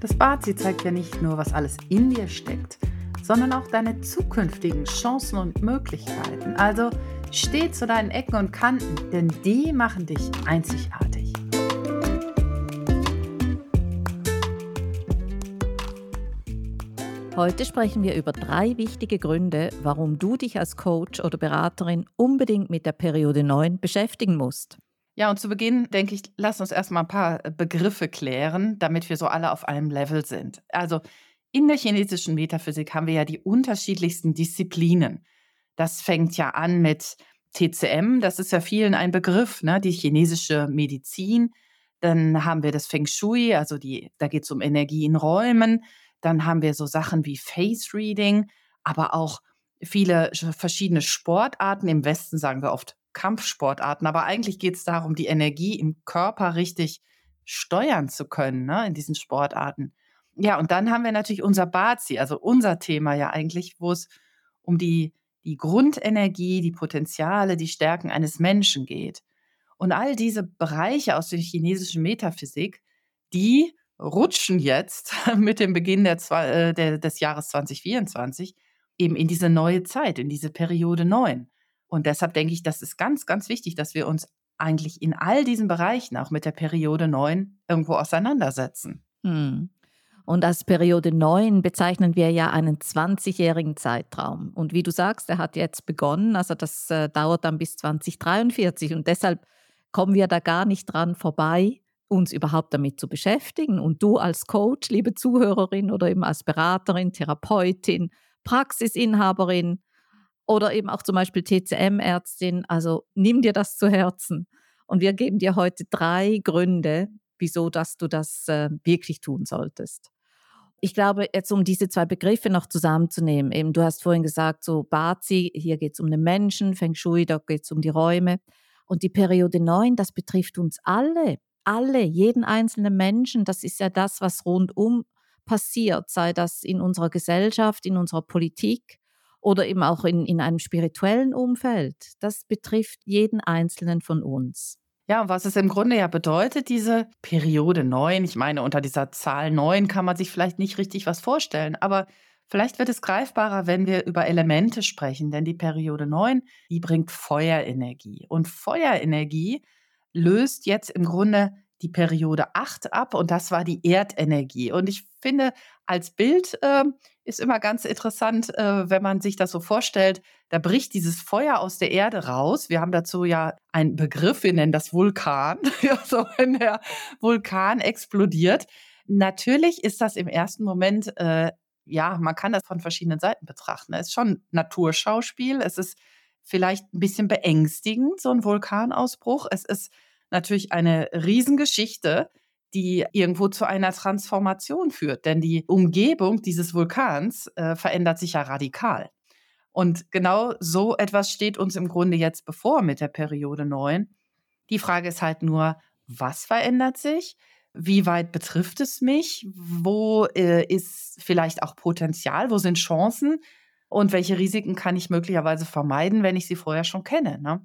Das Bazi zeigt ja nicht nur, was alles in dir steckt, sondern auch deine zukünftigen Chancen und Möglichkeiten. Also steh zu deinen Ecken und Kanten, denn die machen dich einzigartig. Heute sprechen wir über drei wichtige Gründe, warum du dich als Coach oder Beraterin unbedingt mit der Periode 9 beschäftigen musst. Ja, und zu Beginn denke ich, lass uns erstmal ein paar Begriffe klären, damit wir so alle auf einem Level sind. Also in der chinesischen Metaphysik haben wir ja die unterschiedlichsten Disziplinen. Das fängt ja an mit TCM, das ist ja vielen ein Begriff, ne? die chinesische Medizin. Dann haben wir das Feng Shui, also die, da geht es um Energie in Räumen. Dann haben wir so Sachen wie Face Reading, aber auch viele verschiedene Sportarten. Im Westen sagen wir oft Kampfsportarten, aber eigentlich geht es darum, die Energie im Körper richtig steuern zu können ne, in diesen Sportarten. Ja, und dann haben wir natürlich unser Bazi, also unser Thema ja eigentlich, wo es um die, die Grundenergie, die Potenziale, die Stärken eines Menschen geht. Und all diese Bereiche aus der chinesischen Metaphysik, die rutschen jetzt mit dem Beginn der, äh, der, des Jahres 2024 eben in diese neue Zeit, in diese Periode 9. Und deshalb denke ich, das ist ganz, ganz wichtig, dass wir uns eigentlich in all diesen Bereichen, auch mit der Periode 9, irgendwo auseinandersetzen. Hm. Und als Periode 9 bezeichnen wir ja einen 20-jährigen Zeitraum. Und wie du sagst, der hat jetzt begonnen, also das äh, dauert dann bis 2043. Und deshalb kommen wir da gar nicht dran vorbei, uns überhaupt damit zu beschäftigen. Und du als Coach, liebe Zuhörerin oder eben als Beraterin, Therapeutin, Praxisinhaberin oder eben auch zum Beispiel TCM-Ärztin, also nimm dir das zu Herzen. Und wir geben dir heute drei Gründe, wieso dass du das äh, wirklich tun solltest ich glaube, jetzt um diese zwei Begriffe noch zusammenzunehmen, eben du hast vorhin gesagt, so Bazi, hier geht es um den Menschen, Feng Shui, da geht es um die Räume. Und die Periode 9, das betrifft uns alle, alle, jeden einzelnen Menschen. Das ist ja das, was rundum passiert, sei das in unserer Gesellschaft, in unserer Politik oder eben auch in, in einem spirituellen Umfeld. Das betrifft jeden einzelnen von uns. Ja, und was es im Grunde ja bedeutet, diese Periode 9, ich meine, unter dieser Zahl 9 kann man sich vielleicht nicht richtig was vorstellen, aber vielleicht wird es greifbarer, wenn wir über Elemente sprechen, denn die Periode 9, die bringt Feuerenergie. Und Feuerenergie löst jetzt im Grunde die Periode 8 ab und das war die Erdenergie. Und ich finde, als Bild äh, ist immer ganz interessant, äh, wenn man sich das so vorstellt, da bricht dieses Feuer aus der Erde raus. Wir haben dazu ja einen Begriff, wir nennen das Vulkan, also wenn der Vulkan explodiert. Natürlich ist das im ersten Moment, äh, ja, man kann das von verschiedenen Seiten betrachten. Es ist schon Naturschauspiel, es ist vielleicht ein bisschen beängstigend, so ein Vulkanausbruch. Es ist natürlich eine Riesengeschichte, die irgendwo zu einer Transformation führt. Denn die Umgebung dieses Vulkans äh, verändert sich ja radikal. Und genau so etwas steht uns im Grunde jetzt bevor mit der Periode 9. Die Frage ist halt nur, was verändert sich? Wie weit betrifft es mich? Wo äh, ist vielleicht auch Potenzial? Wo sind Chancen? Und welche Risiken kann ich möglicherweise vermeiden, wenn ich sie vorher schon kenne? Ne?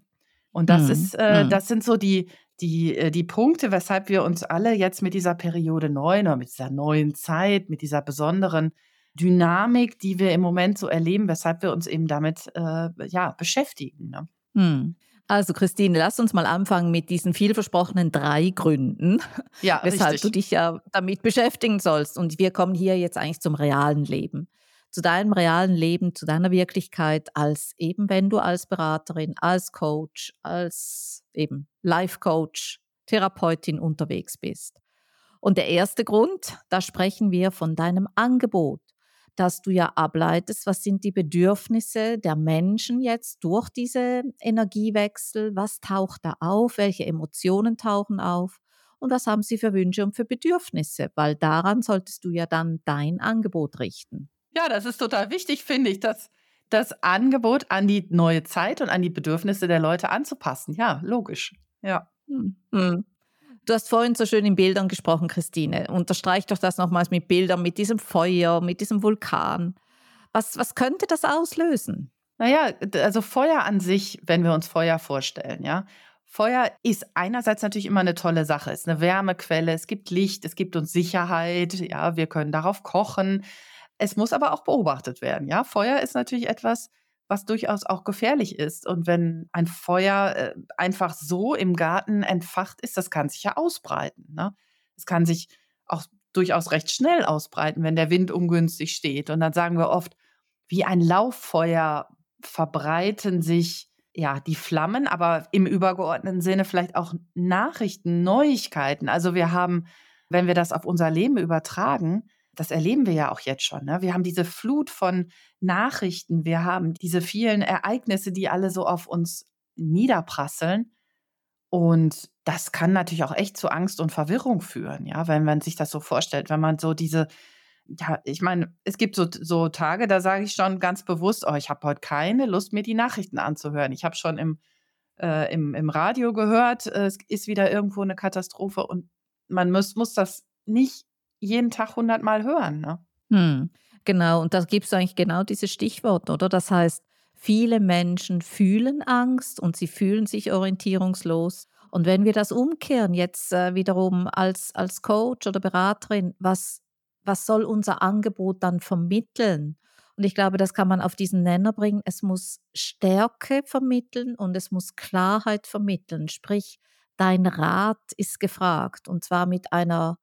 Und das mhm. ist, äh, mhm. das sind so die, die, äh, die Punkte, weshalb wir uns alle jetzt mit dieser Periode 9 oder mit dieser neuen Zeit, mit dieser besonderen Dynamik, die wir im Moment so erleben, weshalb wir uns eben damit äh, ja, beschäftigen. Ne? Hm. Also Christine, lass uns mal anfangen mit diesen vielversprochenen drei Gründen, ja, weshalb richtig. du dich ja damit beschäftigen sollst. Und wir kommen hier jetzt eigentlich zum realen Leben zu deinem realen Leben, zu deiner Wirklichkeit, als eben wenn du als Beraterin, als Coach, als eben Life Coach, Therapeutin unterwegs bist. Und der erste Grund, da sprechen wir von deinem Angebot, dass du ja ableitest, was sind die Bedürfnisse der Menschen jetzt durch diese Energiewechsel, was taucht da auf, welche Emotionen tauchen auf? Und was haben sie für Wünsche und für Bedürfnisse, weil daran solltest du ja dann dein Angebot richten. Ja, das ist total wichtig, finde ich, dass das Angebot an die neue Zeit und an die Bedürfnisse der Leute anzupassen. Ja, logisch. Ja. Hm, hm. Du hast vorhin so schön in Bildern gesprochen, Christine. Unterstreich doch das nochmals mit Bildern, mit diesem Feuer, mit diesem Vulkan. Was, was könnte das auslösen? Naja, also Feuer an sich, wenn wir uns Feuer vorstellen, ja. Feuer ist einerseits natürlich immer eine tolle Sache, ist eine Wärmequelle, es gibt Licht, es gibt uns Sicherheit, ja, wir können darauf kochen. Es muss aber auch beobachtet werden. Ja, Feuer ist natürlich etwas, was durchaus auch gefährlich ist. Und wenn ein Feuer äh, einfach so im Garten entfacht ist, das kann sich ja ausbreiten. Ne? Es kann sich auch durchaus recht schnell ausbreiten, wenn der Wind ungünstig steht. Und dann sagen wir oft, wie ein Lauffeuer verbreiten sich ja die Flammen, aber im übergeordneten Sinne vielleicht auch Nachrichten, Neuigkeiten. Also wir haben, wenn wir das auf unser Leben übertragen, das erleben wir ja auch jetzt schon. Ne? Wir haben diese Flut von Nachrichten, wir haben diese vielen Ereignisse, die alle so auf uns niederprasseln. Und das kann natürlich auch echt zu Angst und Verwirrung führen, ja, wenn man sich das so vorstellt, wenn man so diese, ja, ich meine, es gibt so, so Tage, da sage ich schon ganz bewusst, oh, ich habe heute keine Lust, mir die Nachrichten anzuhören. Ich habe schon im, äh, im, im Radio gehört, es ist wieder irgendwo eine Katastrophe und man muss, muss das nicht jeden Tag hundertmal hören. Ne? Hm, genau, und da gibt es eigentlich genau dieses Stichwort, oder? Das heißt, viele Menschen fühlen Angst und sie fühlen sich orientierungslos. Und wenn wir das umkehren, jetzt äh, wiederum als, als Coach oder Beraterin, was, was soll unser Angebot dann vermitteln? Und ich glaube, das kann man auf diesen Nenner bringen. Es muss Stärke vermitteln und es muss Klarheit vermitteln. Sprich, dein Rat ist gefragt und zwar mit einer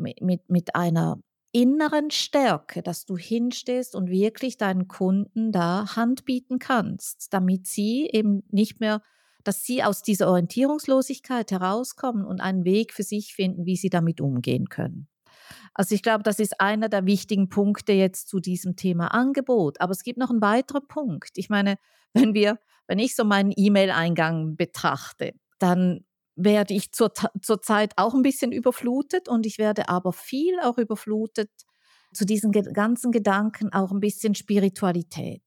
mit, mit einer inneren Stärke, dass du hinstehst und wirklich deinen Kunden da Hand bieten kannst, damit sie eben nicht mehr, dass sie aus dieser Orientierungslosigkeit herauskommen und einen Weg für sich finden, wie sie damit umgehen können. Also ich glaube, das ist einer der wichtigen Punkte jetzt zu diesem Thema Angebot. Aber es gibt noch einen weiteren Punkt. Ich meine, wenn wir, wenn ich so meinen E-Mail-Eingang betrachte, dann werde ich zur, zur Zeit auch ein bisschen überflutet und ich werde aber viel auch überflutet zu diesen ganzen Gedanken auch ein bisschen Spiritualität.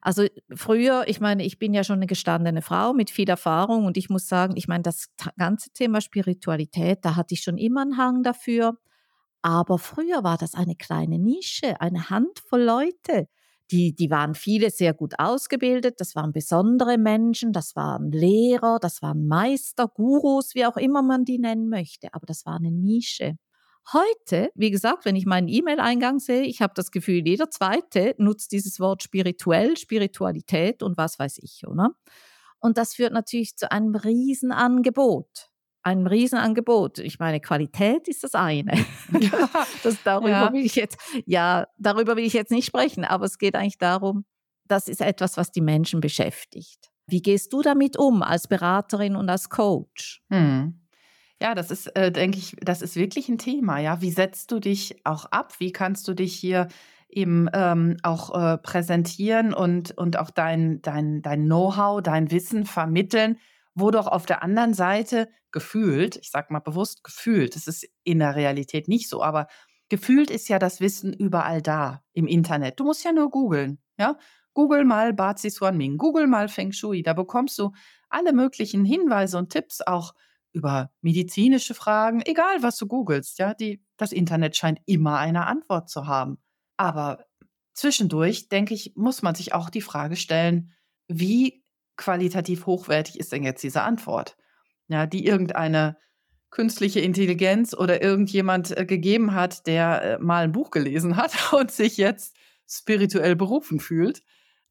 Also früher, ich meine, ich bin ja schon eine gestandene Frau mit viel Erfahrung und ich muss sagen, ich meine, das ganze Thema Spiritualität, da hatte ich schon immer einen Hang dafür. Aber früher war das eine kleine Nische, eine Handvoll Leute, die, die waren viele sehr gut ausgebildet, das waren besondere Menschen, das waren Lehrer, das waren Meister, Gurus, wie auch immer man die nennen möchte, aber das war eine Nische. Heute, wie gesagt, wenn ich meinen E-Mail-Eingang sehe, ich habe das Gefühl, jeder zweite nutzt dieses Wort spirituell, Spiritualität und was weiß ich, oder? Und das führt natürlich zu einem Riesenangebot ein Riesenangebot. Ich meine, Qualität ist das eine. das, darüber ja. will ich jetzt, ja, darüber will ich jetzt nicht sprechen, aber es geht eigentlich darum, das ist etwas, was die Menschen beschäftigt. Wie gehst du damit um als Beraterin und als Coach? Hm. Ja, das ist, äh, denke ich, das ist wirklich ein Thema. Ja, wie setzt du dich auch ab? Wie kannst du dich hier eben ähm, auch äh, präsentieren und, und auch dein, dein, dein Know-how, dein Wissen vermitteln? Wo doch auf der anderen Seite gefühlt, ich sage mal bewusst gefühlt, das ist in der Realität nicht so, aber gefühlt ist ja das Wissen überall da im Internet. Du musst ja nur googeln, ja? Google mal Bazi Ming, google mal Feng Shui, da bekommst du alle möglichen Hinweise und Tipps auch über medizinische Fragen, egal was du googelst, ja, die, das Internet scheint immer eine Antwort zu haben. Aber zwischendurch, denke ich, muss man sich auch die Frage stellen, wie qualitativ hochwertig ist denn jetzt diese Antwort? Ja, die irgendeine künstliche Intelligenz oder irgendjemand äh, gegeben hat, der äh, mal ein Buch gelesen hat und sich jetzt spirituell berufen fühlt.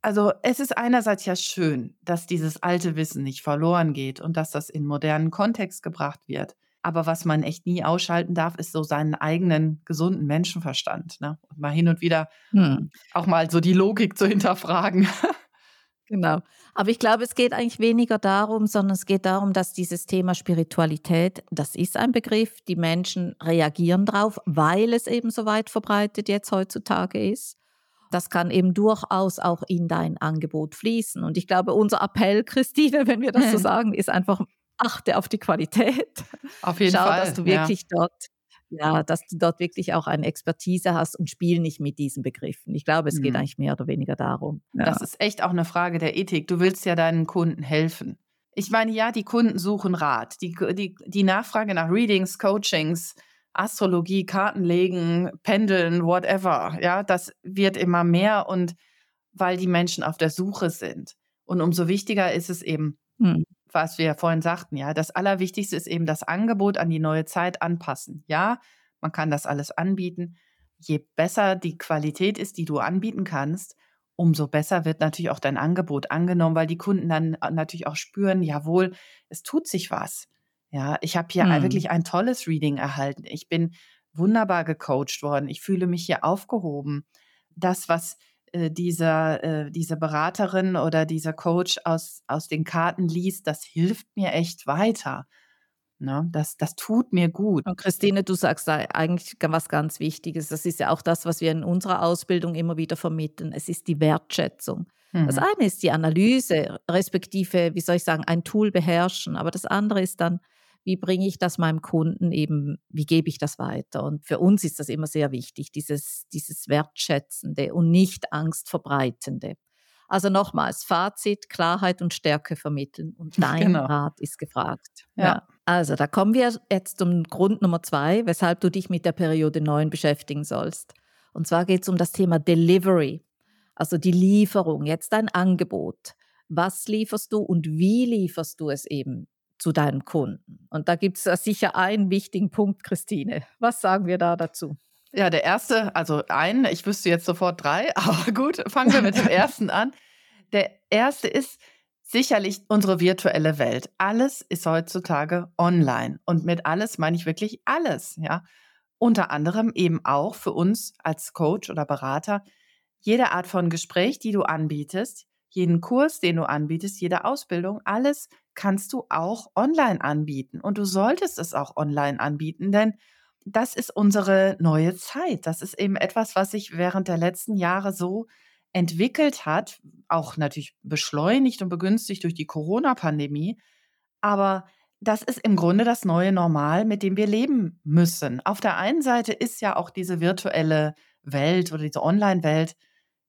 Also es ist einerseits ja schön, dass dieses alte Wissen nicht verloren geht und dass das in modernen Kontext gebracht wird. Aber was man echt nie ausschalten darf, ist so seinen eigenen gesunden Menschenverstand. Ne? Und mal hin und wieder hm. auch mal so die Logik zu hinterfragen. Genau. Aber ich glaube, es geht eigentlich weniger darum, sondern es geht darum, dass dieses Thema Spiritualität, das ist ein Begriff, die Menschen reagieren drauf, weil es eben so weit verbreitet jetzt heutzutage ist. Das kann eben durchaus auch in dein Angebot fließen. Und ich glaube, unser Appell, Christine, wenn wir das so sagen, ist einfach, achte auf die Qualität. Auf jeden Schau, Fall. dass du wirklich ja. dort ja, dass du dort wirklich auch eine Expertise hast und spiel nicht mit diesen Begriffen. Ich glaube, es geht Mhm. eigentlich mehr oder weniger darum. Das Ja. ist echt auch eine Frage der Ethik. Du willst ja deinen Kunden helfen. Ich meine, ja, die Kunden suchen Rat. Die die die Nachfrage nach Readings, Coachings, Astrologie, Kartenlegen, Pendeln, whatever, ja, das wird immer mehr und weil die Menschen auf der Suche sind. Und umso wichtiger ist es eben, Mhm. Was wir vorhin sagten, ja, das Allerwichtigste ist eben das Angebot an die neue Zeit anpassen. Ja, man kann das alles anbieten. Je besser die Qualität ist, die du anbieten kannst, umso besser wird natürlich auch dein Angebot angenommen, weil die Kunden dann äh, natürlich auch spüren, jawohl, es tut sich was. Ja, ich habe hier Mhm. wirklich ein tolles Reading erhalten. Ich bin wunderbar gecoacht worden. Ich fühle mich hier aufgehoben. Das, was äh, dieser, äh, diese Beraterin oder dieser Coach aus, aus den Karten liest, das hilft mir echt weiter. Ne? Das, das tut mir gut. Und Christine, du sagst da eigentlich was ganz Wichtiges. Das ist ja auch das, was wir in unserer Ausbildung immer wieder vermitteln. Es ist die Wertschätzung. Das Mhm. eine ist die Analyse, respektive, wie soll ich sagen, ein Tool beherrschen. Aber das andere ist dann, wie bringe ich das meinem Kunden eben, wie gebe ich das weiter? Und für uns ist das immer sehr wichtig, dieses, dieses Wertschätzende und nicht Angstverbreitende. Also nochmals, Fazit, Klarheit und Stärke vermitteln. Und dein Genau. Rat ist gefragt. Ja. Also, da kommen wir jetzt zum Grund Nummer zwei, weshalb du dich mit der Periode 9 beschäftigen sollst. Und zwar geht es um das Thema Delivery, also die Lieferung, jetzt dein Angebot. Was lieferst du und wie lieferst du es eben zu deinen Kunden? Und da gibt es sicher einen wichtigen Punkt, Christine. Was sagen wir da dazu? Ja, der erste, also einen, ich wüsste jetzt sofort drei, aber gut, fangen wir mit dem ersten an. Der erste ist sicherlich unsere virtuelle Welt. Alles ist heutzutage online. Und mit alles meine ich wirklich alles, ja. Unter anderem eben auch für uns als Coach oder Berater jede Art von Gespräch, die du anbietest, jeden Kurs, den du anbietest, jede Ausbildung, alles kannst du auch online anbieten. Und du solltest es auch online anbieten, denn das ist unsere neue Zeit. Das ist eben etwas, was sich während der letzten Jahre so entwickelt hat, auch natürlich beschleunigt und begünstigt durch die Corona-Pandemie. Aber das ist im Grunde das neue Normal, mit dem wir leben müssen. Auf der einen Seite ist ja auch diese virtuelle Welt oder diese Online-Welt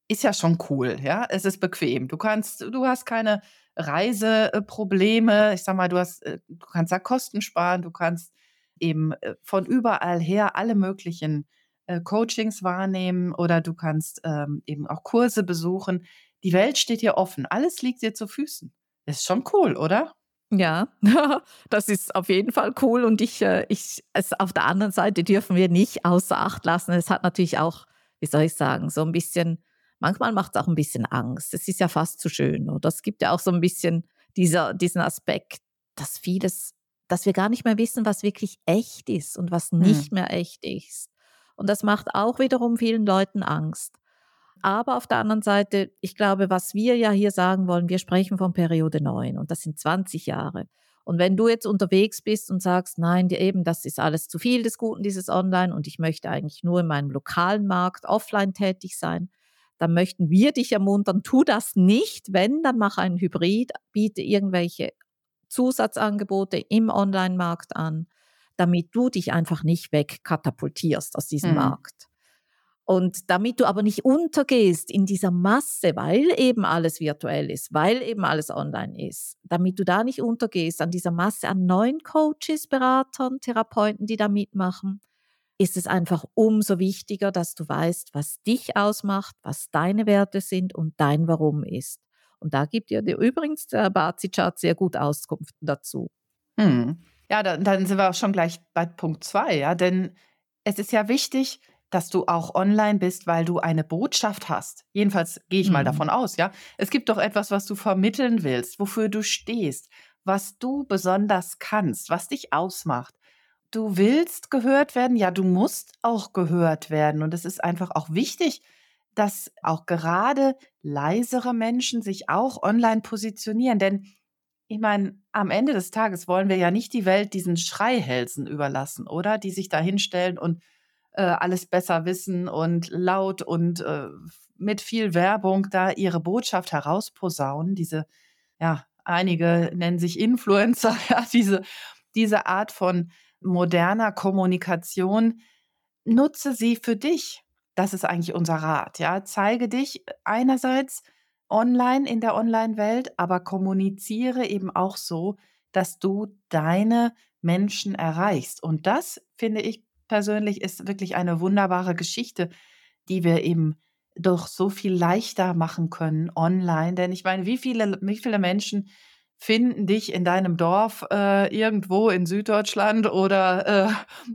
ist ja schon cool, ja. Es ist bequem. Du kannst, du hast keine Reiseprobleme. Ich sag mal, du hast, äh, du kannst da Kosten sparen, du kannst eben äh, von überall her alle möglichen äh, Coachings wahrnehmen oder du kannst ähm, eben auch Kurse besuchen. Die Welt steht dir offen. Alles liegt dir zu Füßen. Ist schon cool, oder? Ja, das ist auf jeden Fall cool und ich, ich, es auf der anderen Seite dürfen wir nicht außer Acht lassen. Es hat natürlich auch, wie soll ich sagen, so ein bisschen, manchmal macht es auch ein bisschen Angst. Es ist ja fast zu schön, oder? Es gibt ja auch so ein bisschen dieser, diesen Aspekt, dass vieles, dass wir gar nicht mehr wissen, was wirklich echt ist und was Hm. nicht mehr echt ist. Und das macht auch wiederum vielen Leuten Angst. Aber auf der anderen Seite, ich glaube, was wir ja hier sagen wollen, wir sprechen von Periode 9 und das sind 20 Jahre. Und wenn du jetzt unterwegs bist und sagst, nein, die- eben, das ist alles zu viel des Guten, dieses Online und ich möchte eigentlich nur in meinem lokalen Markt offline tätig sein, dann möchten wir dich ermuntern, tu das nicht. Wenn, dann mach einen Hybrid, biete irgendwelche Zusatzangebote im Online-Markt an, damit du dich einfach nicht wegkatapultierst aus diesem Hm. Markt. Und damit du aber nicht untergehst in dieser Masse, weil eben alles virtuell ist, weil eben alles online ist, damit du da nicht untergehst an dieser Masse an neuen Coaches, Beratern, Therapeuten, die da mitmachen, ist es einfach umso wichtiger, dass du weißt, was dich ausmacht, was deine Werte sind und dein Warum ist. Und da gibt dir übrigens der Bazi-Chart sehr gut Auskunft dazu. Hm. Ja, dann, dann sind wir auch schon gleich bei Punkt zwei, ja, denn es ist ja wichtig, dass du auch online bist, weil du eine Botschaft hast. Jedenfalls gehe ich mal Mhm. davon aus, ja. Es gibt doch etwas, was du vermitteln willst, wofür du stehst, was du besonders kannst, was dich ausmacht. Du willst gehört werden, ja, du musst auch gehört werden. Und es ist einfach auch wichtig, dass auch gerade leisere Menschen sich auch online positionieren. Denn ich meine, am Ende des Tages wollen wir ja nicht die Welt diesen Schreihälsen überlassen, oder? Die sich da hinstellen und äh, alles besser wissen und laut und äh, mit viel Werbung da ihre Botschaft herausposaunen. Diese, ja, einige nennen sich Influencer, ja, diese, diese Art von, moderner Kommunikation, nutze sie für dich. Das ist eigentlich unser Rat. Ja, zeige dich einerseits online in der Online-Welt, aber kommuniziere eben auch so, dass du deine Menschen erreichst. Und das finde ich persönlich ist wirklich eine wunderbare Geschichte, die wir eben doch so viel leichter machen können online. Denn ich meine, wie viele, wie viele Menschen finden dich in deinem Dorf äh, irgendwo in Süddeutschland oder äh,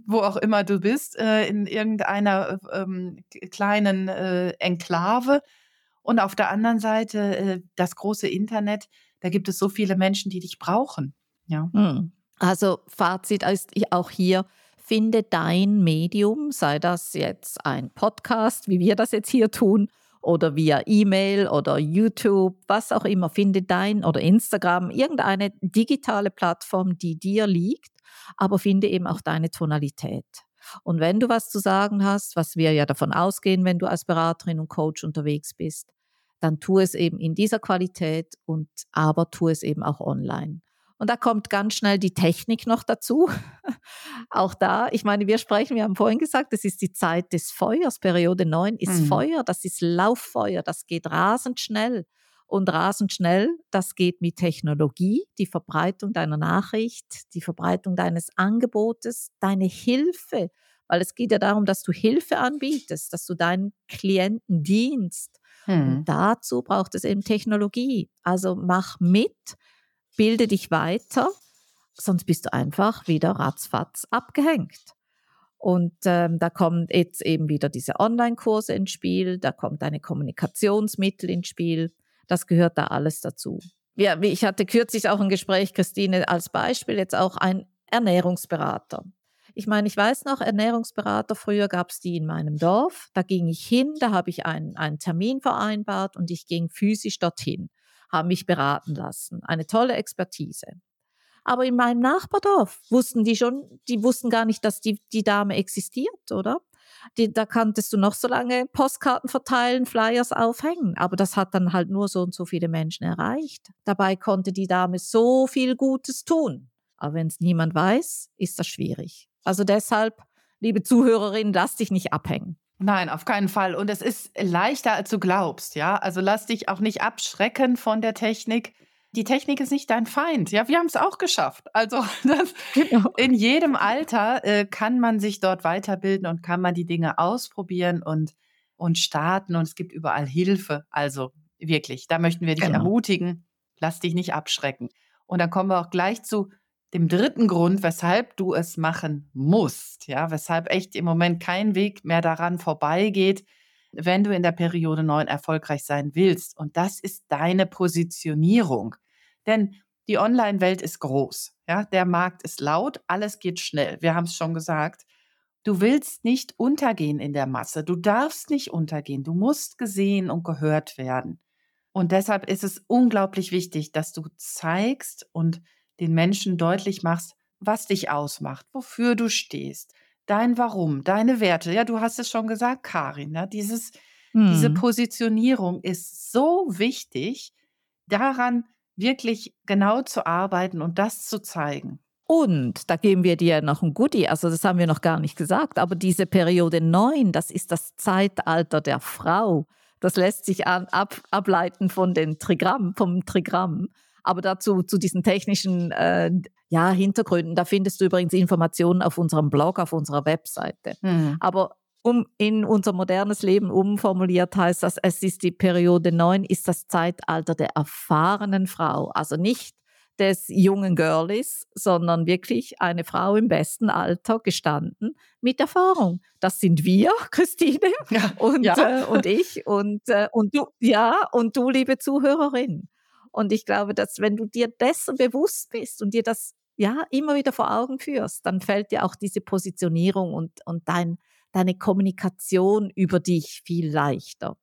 wo auch immer du bist, äh, in irgendeiner ähm, kleinen äh, Enklave. Und auf der anderen Seite äh, das große Internet, da gibt es so viele Menschen, die dich brauchen. Ja. Hm. Also Fazit ist auch hier, finde dein Medium, sei das jetzt ein Podcast, wie wir das jetzt hier tun, oder via E-Mail oder YouTube, was auch immer, finde dein oder Instagram, irgendeine digitale Plattform, die dir liegt, aber finde eben auch deine Tonalität. Und wenn du was zu sagen hast, was wir ja davon ausgehen, wenn du als Beraterin und Coach unterwegs bist, dann tu es eben in dieser Qualität und aber tu es eben auch online. Und da kommt ganz schnell die Technik noch dazu. Auch da, ich meine, wir sprechen, wir haben vorhin gesagt, es ist die Zeit des Feuers. Periode 9 ist mhm. Feuer, das ist Lauffeuer, das geht rasend schnell. Und rasend schnell, das geht mit Technologie, die Verbreitung deiner Nachricht, die Verbreitung deines Angebotes, deine Hilfe. Weil es geht ja darum, dass du Hilfe anbietest, dass du deinen Klienten dienst. Und dazu braucht es eben Technologie. Also mach mit bilde dich weiter, sonst bist du einfach wieder ratzfatz abgehängt. Und ähm, da kommen jetzt eben wieder diese Online-Kurse ins Spiel, da kommt eine Kommunikationsmittel ins Spiel, das gehört da alles dazu. Ja, ich hatte kürzlich auch ein Gespräch, Christine, als Beispiel jetzt auch ein Ernährungsberater. Ich meine, ich weiß noch, Ernährungsberater, früher gab es die in meinem Dorf. Da ging ich hin, da habe ich einen, einen Termin vereinbart und ich ging physisch dorthin haben mich beraten lassen. Eine tolle Expertise. Aber in meinem Nachbardorf wussten die schon, die wussten gar nicht, dass die, die Dame existiert, oder? Die, da kanntest du noch so lange Postkarten verteilen, Flyers aufhängen. Aber das hat dann halt nur so und so viele Menschen erreicht. Dabei konnte die Dame so viel Gutes tun. Aber wenn es niemand weiß, ist das schwierig. Also deshalb, liebe Zuhörerin, lass dich nicht abhängen. Nein, auf keinen Fall. Und es ist leichter, als du glaubst, ja. Also lass dich auch nicht abschrecken von der Technik. Die Technik ist nicht dein Feind. Ja, wir haben es auch geschafft. Also das, genau. in jedem Alter äh, kann man sich dort weiterbilden und kann man die Dinge ausprobieren und, und starten. Und es gibt überall Hilfe. Also wirklich, da möchten wir dich genau. ermutigen. Lass dich nicht abschrecken. Und dann kommen wir auch gleich zu dem dritten Grund, weshalb du es machen musst, ja, weshalb echt im Moment kein Weg mehr daran vorbeigeht, wenn du in der Periode 9 erfolgreich sein willst. Und das ist deine Positionierung. Denn die Online-Welt ist groß, ja, der Markt ist laut, alles geht schnell. Wir haben es schon gesagt. Du willst nicht untergehen in der Masse. Du darfst nicht untergehen. Du musst gesehen und gehört werden. Und deshalb ist es unglaublich wichtig, dass du zeigst und den Menschen deutlich machst, was dich ausmacht, wofür du stehst, dein Warum, deine Werte. Ja, du hast es schon gesagt, Karin, ne? Dieses, hm. diese Positionierung ist so wichtig, daran wirklich genau zu arbeiten und das zu zeigen. Und da geben wir dir noch ein Goodie, also das haben wir noch gar nicht gesagt, aber diese Periode 9, das ist das Zeitalter der Frau. Das lässt sich ab, ableiten von den Trigramm, vom Trigramm. Aber dazu zu diesen technischen äh, ja, Hintergründen, da findest du übrigens Informationen auf unserem Blog, auf unserer Webseite. Mhm. Aber um in unser modernes Leben umformuliert heißt das, es ist die Periode 9, ist das Zeitalter der erfahrenen Frau. Also nicht des jungen Girlies, sondern wirklich eine Frau im besten Alter gestanden mit Erfahrung. Das sind wir, Christine ja, und, ja. Äh, und ich und, äh, und du, ja, und du, liebe Zuhörerin. Und ich glaube, dass wenn du dir dessen bewusst bist und dir das ja immer wieder vor Augen führst, dann fällt dir auch diese Positionierung und, und dein, deine Kommunikation über dich viel leichter.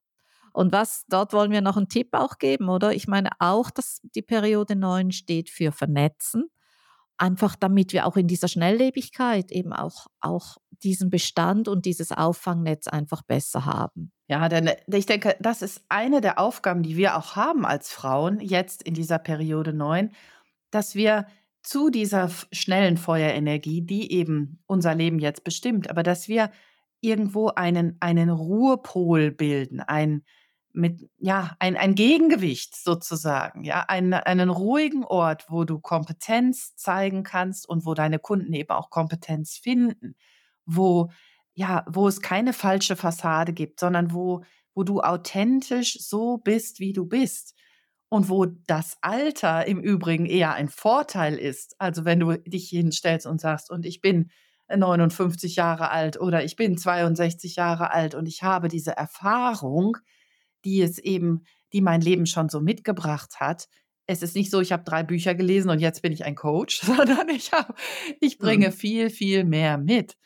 Und was, dort wollen wir noch einen Tipp auch geben, oder? Ich meine auch, dass die Periode 9 steht für Vernetzen. Einfach damit wir auch in dieser Schnelllebigkeit eben auch, auch diesen Bestand und dieses Auffangnetz einfach besser haben. Ja, denn äh, ich denke, das ist eine der Aufgaben, die wir auch haben als Frauen jetzt in dieser Periode 9, dass wir zu dieser schnellen Feuerenergie, die eben unser Leben jetzt bestimmt, aber dass wir irgendwo einen, einen Ruhepol bilden, ein, mit, ja, ein, ein Gegengewicht sozusagen, ja, einen, einen ruhigen Ort, wo du Kompetenz zeigen kannst und wo deine Kunden eben auch Kompetenz finden, wo, ja, wo es keine falsche Fassade gibt, sondern wo, wo du authentisch so bist, wie du bist. Und wo das Alter im Übrigen eher ein Vorteil ist. Also wenn du dich hinstellst und sagst, und ich bin 59 Jahre alt oder ich bin 62 Jahre alt und ich habe diese Erfahrung, die es eben, die mein Leben schon so mitgebracht hat. Es ist nicht so, ich habe drei Bücher gelesen und jetzt bin ich ein Coach, sondern ich, hab, ich bringe mhm. viel, viel mehr mit.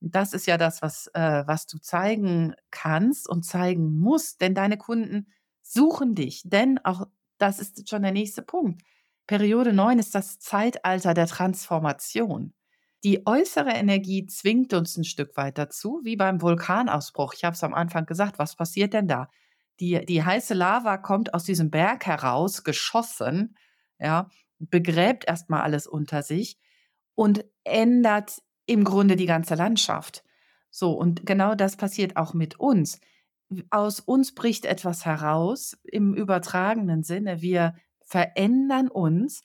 Das ist ja das, was, äh, was du zeigen kannst und zeigen musst, denn deine Kunden suchen dich. Denn auch das ist schon der nächste Punkt. Periode 9 ist das Zeitalter der Transformation. Die äußere Energie zwingt uns ein Stück weit dazu, wie beim Vulkanausbruch. Ich habe es am Anfang gesagt, was passiert denn da? Die, die heiße Lava kommt aus diesem Berg heraus, geschossen, ja, begräbt erstmal alles unter sich und ändert im Grunde die ganze Landschaft. So, und genau das passiert auch mit uns. Aus uns bricht etwas heraus im übertragenen Sinne. Wir verändern uns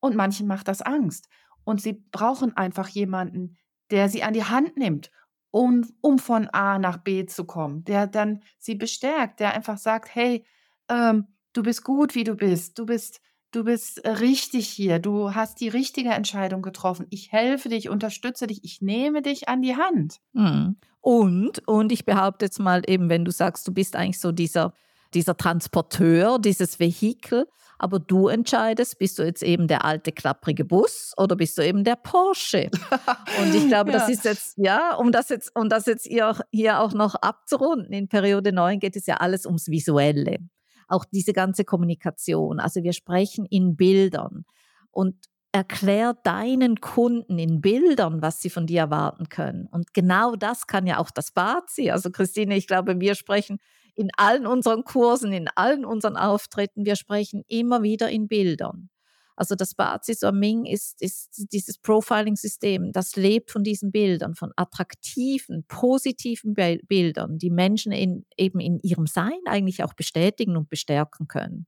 und manchen macht das Angst. Und sie brauchen einfach jemanden, der sie an die Hand nimmt, um, um von A nach B zu kommen, der dann sie bestärkt, der einfach sagt, hey, ähm, du bist gut, wie du bist, du bist, du bist richtig hier, du hast die richtige Entscheidung getroffen, ich helfe dich, unterstütze dich, ich nehme dich an die Hand. Mhm. Und, und ich behaupte jetzt mal eben, wenn du sagst, du bist eigentlich so dieser, dieser Transporteur, dieses Vehikel, aber du entscheidest, bist du jetzt eben der alte klapprige Bus oder bist du eben der Porsche? Und ich glaube, ja. das ist jetzt, ja, um das jetzt, um das jetzt hier auch, hier auch noch abzurunden, in Periode 9 geht es ja alles ums Visuelle. Auch diese ganze Kommunikation. Also wir sprechen in Bildern. Und erklär deinen Kunden in Bildern, was sie von dir erwarten können. Und genau das kann ja auch das Bazi. Also Christine, ich glaube, wir sprechen in allen unseren Kursen, in allen unseren Auftritten, wir sprechen immer wieder in Bildern. Also das Basis Ming ist, ist dieses Profiling-System, das lebt von diesen Bildern, von attraktiven, positiven Bildern, die Menschen in, eben in ihrem Sein eigentlich auch bestätigen und bestärken können.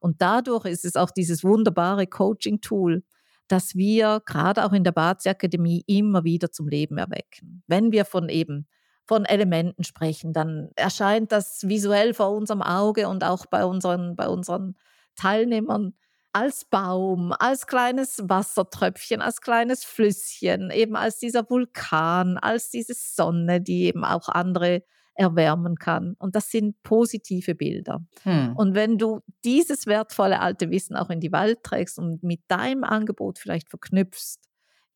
Und dadurch ist es auch dieses wunderbare Coaching-Tool, das wir gerade auch in der Bazi Akademie immer wieder zum Leben erwecken. Wenn wir von eben von Elementen sprechen, dann erscheint das visuell vor unserem Auge und auch bei unseren, bei unseren Teilnehmern als Baum, als kleines Wassertröpfchen, als kleines Flüsschen, eben als dieser Vulkan, als diese Sonne, die eben auch andere erwärmen kann. Und das sind positive Bilder. Hm. Und wenn du dieses wertvolle alte Wissen auch in die Welt trägst und mit deinem Angebot vielleicht verknüpfst,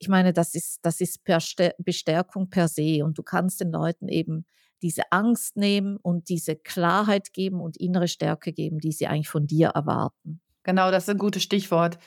ich meine, das ist, das ist Bestärkung per se und du kannst den Leuten eben diese Angst nehmen und diese Klarheit geben und innere Stärke geben, die sie eigentlich von dir erwarten. Genau, das ist ein gutes Stichwort.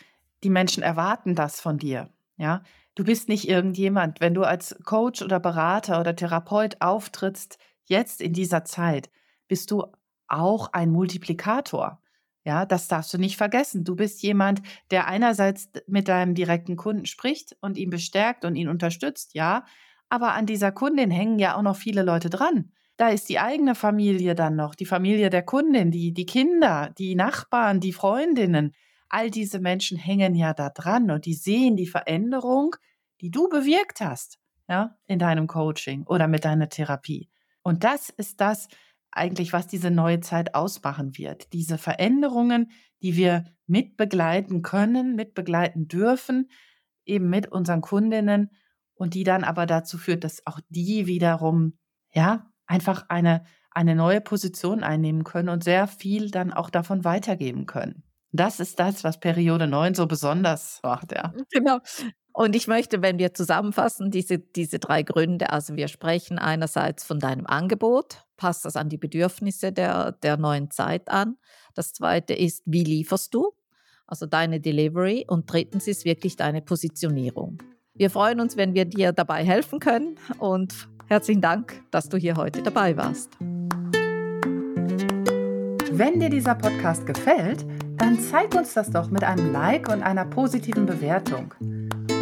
Die Menschen erwarten das von dir. Ja, du bist nicht irgendjemand. Wenn du als Coach oder Berater oder Therapeut auftrittst, jetzt in dieser Zeit, bist du auch ein Multiplikator. Ja, das darfst du nicht vergessen. Du bist jemand, der einerseits mit deinem direkten Kunden spricht und ihn bestärkt und ihn unterstützt, ja, aber an dieser Kundin hängen ja auch noch viele Leute dran. Da ist die eigene Familie dann noch, die Familie der Kundin, die, die Kinder, die Nachbarn, die Freundinnen. All diese Menschen hängen ja da dran und die sehen die Veränderung, die du bewirkt hast, ja, in deinem Coaching oder mit deiner Therapie. Und das ist das, eigentlich, was diese neue Zeit ausmachen wird. Diese Veränderungen, die wir mitbegleiten können, mitbegleiten dürfen, eben mit unseren Kundinnen und die dann aber dazu führt, dass auch die wiederum, ja, einfach eine, eine neue Position einnehmen können und sehr viel dann auch davon weitergeben können. Das ist das, was Periode 9 so besonders macht, ja. Genau. Und ich möchte, wenn wir zusammenfassen, diese, diese drei Gründe, also wir sprechen einerseits von deinem Angebot, passt das an die Bedürfnisse der, der neuen Zeit an. Das zweite ist, wie lieferst du? Also deine Delivery. Und drittens ist wirklich deine Positionierung. Wir freuen uns, wenn wir dir dabei helfen können und herzlichen Dank, dass du hier heute dabei warst. Wenn dir dieser Podcast gefällt, Dann zeig uns das doch mit einem Like und einer positiven Bewertung.